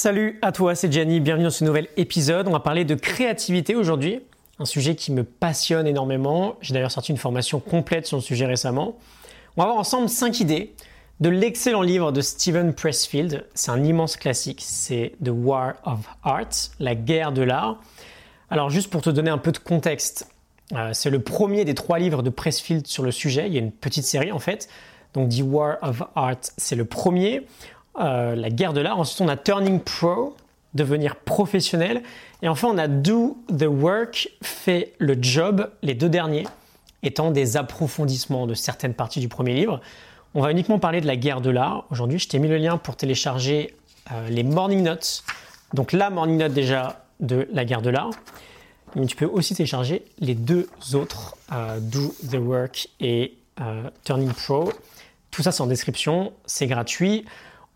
Salut à toi, c'est Gianni, bienvenue dans ce nouvel épisode. On va parler de créativité aujourd'hui, un sujet qui me passionne énormément. J'ai d'ailleurs sorti une formation complète sur le sujet récemment. On va voir ensemble 5 idées de l'excellent livre de Steven Pressfield. C'est un immense classique, c'est The War of Art, la guerre de l'art. Alors juste pour te donner un peu de contexte, euh, c'est le premier des trois livres de Pressfield sur le sujet. Il y a une petite série en fait. Donc The War of Art, c'est le premier. Euh, la guerre de l'art. Ensuite, on a Turning Pro, devenir professionnel. Et enfin, on a Do the Work, fait le job, les deux derniers étant des approfondissements de certaines parties du premier livre. On va uniquement parler de la guerre de l'art. Aujourd'hui, je t'ai mis le lien pour télécharger euh, les morning notes. Donc la morning note déjà de la guerre de l'art. Mais tu peux aussi télécharger les deux autres, euh, Do the Work et Turning Pro. Tout ça, c'est en description, c'est gratuit.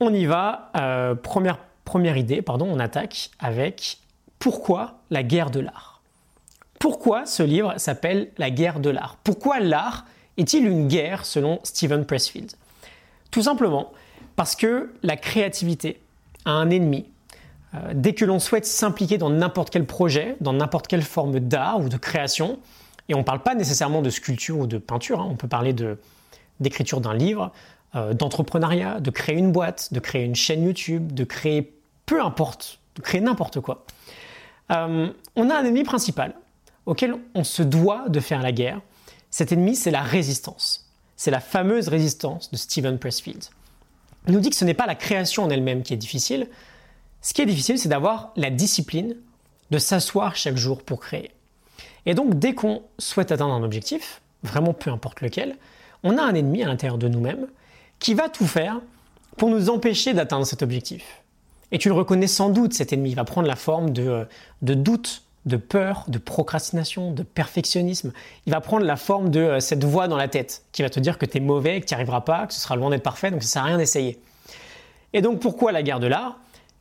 On y va. Euh, première, idée, pardon, on attaque avec pourquoi la guerre de l'art Pourquoi ce livre s'appelle La guerre de l'art? Pourquoi l'art est-il une guerre selon Stephen Pressfield? Tout simplement parce que la créativité a un ennemi. Euh, dès que l'on souhaite s'impliquer dans n'importe quel projet, dans n'importe quelle forme d'art ou de création, et on ne parle pas nécessairement de sculpture ou de peinture, hein, on peut parler d'écriture d'un livre, euh, d'entrepreneuriat, de créer une boîte, de créer une chaîne YouTube, de créer peu importe, de créer n'importe quoi. Euh, on a un ennemi principal auquel on se doit de faire la guerre. Cet ennemi, c'est la résistance. C'est la fameuse résistance de Stephen Pressfield. Il nous dit que ce n'est pas la création en elle-même qui est difficile. Ce qui est difficile, c'est d'avoir la discipline de s'asseoir chaque jour pour créer. Et donc, dès qu'on souhaite atteindre un objectif, vraiment peu importe lequel, on a un ennemi à l'intérieur de nous-mêmes qui va tout faire pour nous empêcher d'atteindre cet objectif. Et tu le reconnais sans doute, cet ennemi va prendre la forme de, euh, de doute, de peur, de procrastination, de perfectionnisme. Il va prendre la forme de euh, cette voix dans la tête qui va te dire que tu es mauvais, que tu n'y arriveras pas, que ce sera loin d'être parfait, donc ça ne sert à rien d'essayer. Et donc pourquoi la guerre de l'art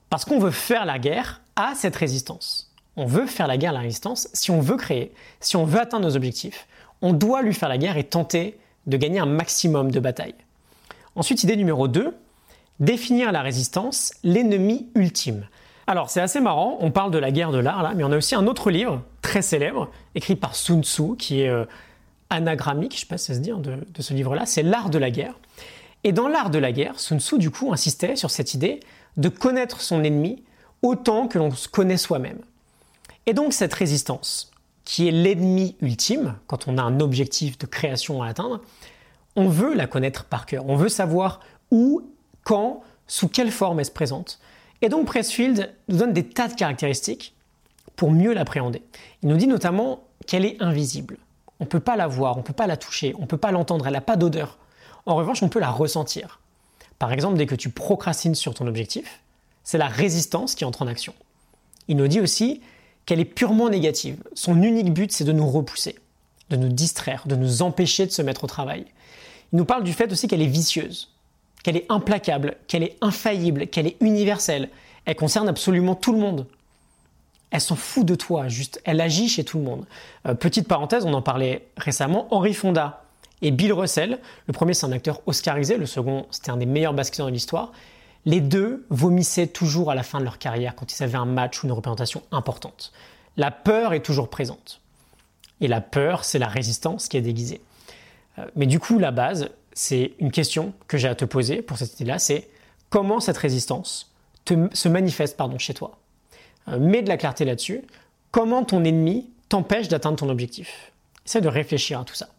Parce qu'on veut faire la guerre à cette résistance. On veut faire la guerre à la résistance. Si on veut créer, si on veut atteindre nos objectifs, on doit lui faire la guerre et tenter de gagner un maximum de batailles. Ensuite, idée numéro 2, définir la résistance, l'ennemi ultime. Alors c'est assez marrant, on parle de la guerre de l'art là, mais on a aussi un autre livre très célèbre, écrit par Sun Tzu, qui est euh, anagrammique, je ne sais pas si ça se dit, de, de ce livre-là, c'est L'art de la guerre. Et dans L'art de la guerre, Sun Tzu du coup insistait sur cette idée de connaître son ennemi autant que l'on se connaît soi-même. Et donc cette résistance, qui est l'ennemi ultime, quand on a un objectif de création à atteindre, on veut la connaître par cœur. On veut savoir où, quand, sous quelle forme elle se présente. Et donc Pressfield nous donne des tas de caractéristiques pour mieux l'appréhender. Il nous dit notamment qu'elle est invisible. On ne peut pas la voir, on ne peut pas la toucher, on ne peut pas l'entendre, elle n'a pas d'odeur. En revanche, on peut la ressentir. Par exemple, dès que tu procrastines sur ton objectif, c'est la résistance qui entre en action. Il nous dit aussi qu'elle est purement négative. Son unique but, c'est de nous repousser, de nous distraire, de nous empêcher de se mettre au travail. Il nous parle du fait aussi qu'elle est vicieuse, qu'elle est implacable, qu'elle est infaillible, qu'elle est universelle. Elle concerne absolument tout le monde. Elle s'en fout de toi, juste. Elle agit chez tout le monde. Euh, petite parenthèse, on en parlait récemment. Henry Fonda et Bill Russell, le premier c'est un acteur oscarisé, le second c'était un des meilleurs basketteurs de l'histoire. Les deux vomissaient toujours à la fin de leur carrière quand ils avaient un match ou une représentation importante. La peur est toujours présente. Et la peur, c'est la résistance qui est déguisée. Euh, mais du coup, la base, c'est une question que j'ai à te poser pour cette idée-là, c'est comment cette résistance se manifeste pardon, chez toi? Euh, mets de la clarté là-dessus. Comment ton ennemi t'empêche d'atteindre ton objectif? Essaie de réfléchir à tout ça.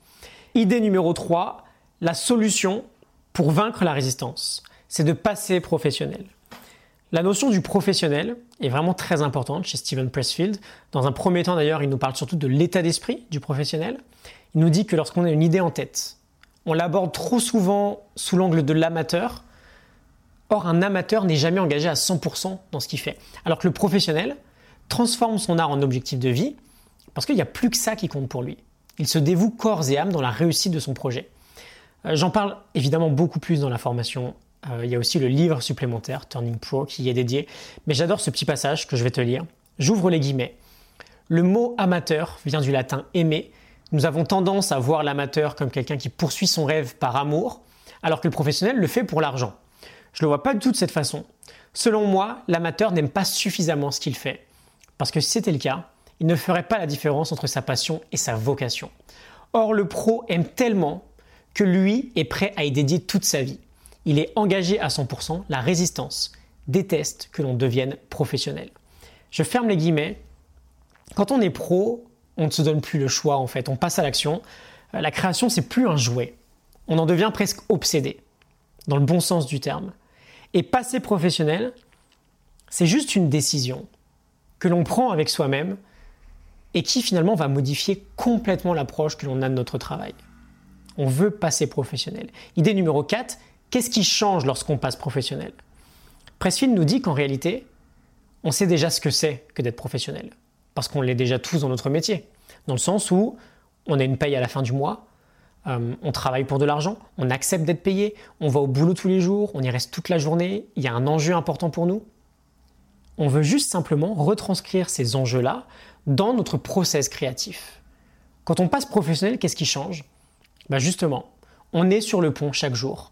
Idée numéro 3, la solution pour vaincre la résistance, c'est de passer professionnel. La notion du professionnel est vraiment très importante chez Steven Pressfield. Dans un premier temps d'ailleurs, il nous parle surtout de l'état d'esprit du professionnel. Il nous dit que lorsqu'on a une idée en tête, on l'aborde trop souvent sous l'angle de l'amateur. Or, un amateur n'est jamais engagé à 100% dans ce qu'il fait. Alors que le professionnel transforme son art en objectif de vie parce qu'il n'y a plus que ça qui compte pour lui. Il se dévoue corps et âme dans la réussite de son projet. Euh, j'en parle évidemment beaucoup plus dans la formation. Euh, il y a aussi le livre supplémentaire Turning Pro qui y est dédié. Mais j'adore ce petit passage que je vais te lire. J'ouvre les guillemets. Le mot amateur vient du latin aimer nous avons tendance à voir l'amateur comme quelqu'un qui poursuit son rêve par amour, alors que le professionnel le fait pour l'argent. Je ne le vois pas du tout de cette façon. Selon moi, l'amateur n'aime pas suffisamment ce qu'il fait. Parce que si c'était le cas, il ne ferait pas la différence entre sa passion et sa vocation. Or, le pro aime tellement que lui est prêt à y dédier toute sa vie. Il est engagé à 100%, la résistance déteste que l'on devienne professionnel. Je ferme les guillemets. Quand on est pro, on ne se donne plus le choix en fait, on passe à l'action. Euh, la création, c'est plus un jouet. On en devient presque obsédé, dans le bon sens du terme. Et passer professionnel, c'est juste une décision que l'on prend avec soi-même et qui finalement va modifier complètement l'approche que l'on a de notre travail. On veut passer professionnel. Idée numéro 4, qu'est-ce qui change lorsqu'on passe professionnel? Pressfield nous dit qu'en réalité, on sait déjà ce que c'est que d'être professionnel, parce qu'on l'est déjà tous dans notre métier, dans le sens où on a une paye à la fin du mois, euh, on travaille pour de l'argent, on accepte d'être payé, on va au boulot tous les jours, on y reste toute la journée, il y a un enjeu important pour nous. On veut juste simplement retranscrire ces enjeux-là dans notre process créatif. Quand on passe professionnel, qu'est-ce qui change? Bah Justement, on est sur le pont chaque jour.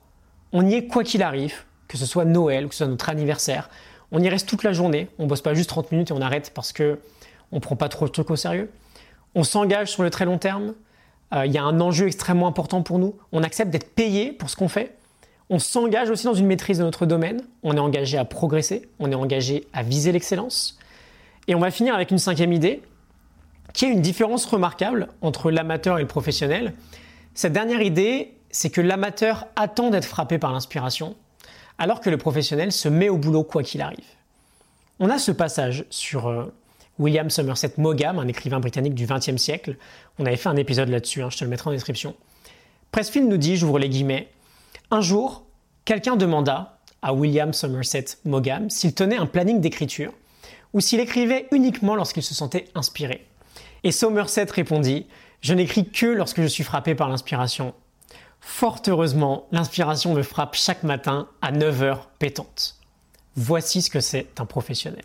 On y est quoi qu'il arrive, que ce soit Noël, que ce soit notre anniversaire. On y reste toute la journée, on bosse pas juste 30 minutes et on arrête parce que on prend pas trop le truc au sérieux. On s'engage sur le très long terme, euh, il y a un enjeu extrêmement important pour nous, on accepte d'être payé pour ce qu'on fait. On s'engage aussi dans une maîtrise de notre domaine, on est engagé à progresser, on est engagé à viser l'excellence. Et on va finir avec une cinquième idée, qui est une différence remarquable entre l'amateur et le professionnel. Cette dernière idée, c'est que l'amateur attend d'être frappé par l'inspiration, alors que le professionnel se met au boulot quoi qu'il arrive. On a ce passage sur euh, William Somerset Maugham, un écrivain britannique du XXe siècle. On avait fait un épisode là-dessus, hein, je te le mettrai en description. Pressfield nous dit, j'ouvre les guillemets, un jour, quelqu'un demanda à William Somerset Maugham s'il tenait un planning d'écriture ou s'il écrivait uniquement lorsqu'il se sentait inspiré. Et Somerset répondit Je n'écris que lorsque je suis frappé par l'inspiration. Fort heureusement, l'inspiration me frappe chaque matin à 9 heures pétantes. Voici ce que c'est un professionnel.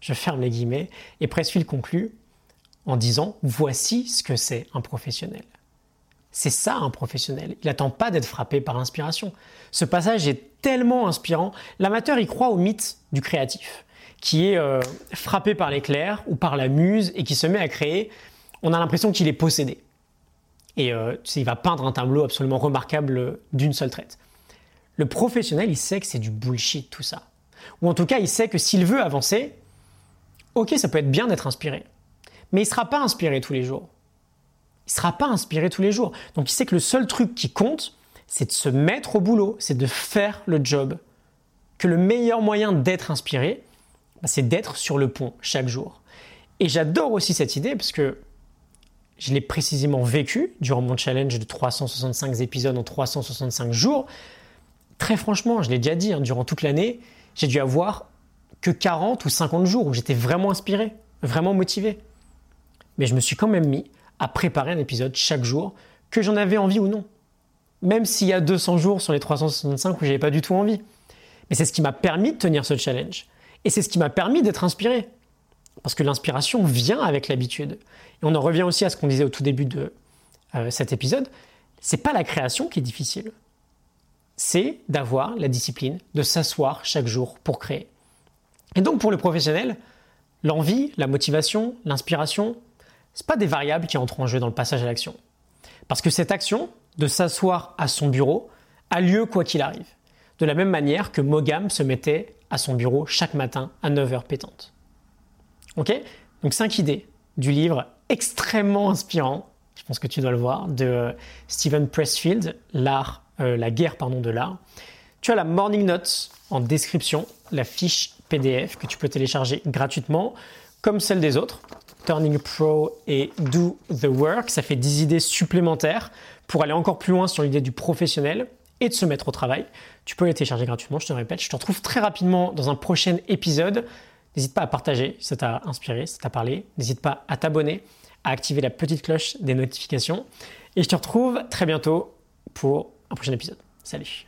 Je ferme les guillemets et Pressfield conclut en disant Voici ce que c'est un professionnel. C'est ça un professionnel. Il n'attend pas d'être frappé par l'inspiration. Ce passage est tellement inspirant. L'amateur y croit au mythe du créatif, qui est euh, frappé par l'éclair ou par la muse et qui se met à créer. On a l'impression qu'il est possédé. Et euh, il va peindre un tableau absolument remarquable d'une seule traite. Le professionnel, il sait que c'est du bullshit tout ça. Ou en tout cas, il sait que s'il veut avancer, ok, ça peut être bien d'être inspiré. Mais il ne sera pas inspiré tous les jours. Il ne sera pas inspiré tous les jours. Donc il sait que le seul truc qui compte, c'est de se mettre au boulot, c'est de faire le job. Que le meilleur moyen d'être inspiré, bah, c'est d'être sur le pont chaque jour. Et j'adore aussi cette idée parce que je l'ai précisément vécu durant mon challenge de 365 épisodes en 365 jours. Très franchement, je l'ai déjà dit, hein, durant toute l'année, j'ai dû avoir que 40 ou 50 jours où j'étais vraiment inspiré, vraiment motivé. Mais je me suis quand même mis à préparer un épisode chaque jour, que j'en avais envie ou non. Même s'il y a 200 jours sur les 365 où j'avais pas du tout envie. Mais c'est ce qui m'a permis de tenir ce challenge. Et c'est ce qui m'a permis d'être inspiré. Parce que l'inspiration vient avec l'habitude. Et on en revient aussi à ce qu'on disait au tout début de euh, cet épisode. C'est pas la création qui est difficile. C'est d'avoir la discipline, de s'asseoir chaque jour pour créer. Et donc pour le professionnel, l'envie, la motivation, l'inspiration, ce pas des variables qui entrent en jeu dans le passage à l'action. Parce que cette action de s'asseoir à son bureau a lieu quoi qu'il arrive. De la même manière que Mogam se mettait à son bureau chaque matin à 9h pétantes. Ok Donc 5 idées du livre extrêmement inspirant, je pense que tu dois le voir, de Stephen Pressfield, l'art, euh, la guerre pardon, de l'art. Tu as la Morning Notes en description, la fiche PDF que tu peux télécharger gratuitement, comme celle des autres. Turning Pro et Do the Work, ça fait 10 idées supplémentaires pour aller encore plus loin sur l'idée du professionnel et de se mettre au travail. Tu peux les télécharger gratuitement, je te répète. Je te retrouve très rapidement dans un prochain épisode. N'hésite pas à partager si ça t'a inspiré, si ça t'a parlé. N'hésite pas à t'abonner, à activer la petite cloche des notifications. Et je te retrouve très bientôt pour un prochain épisode. Salut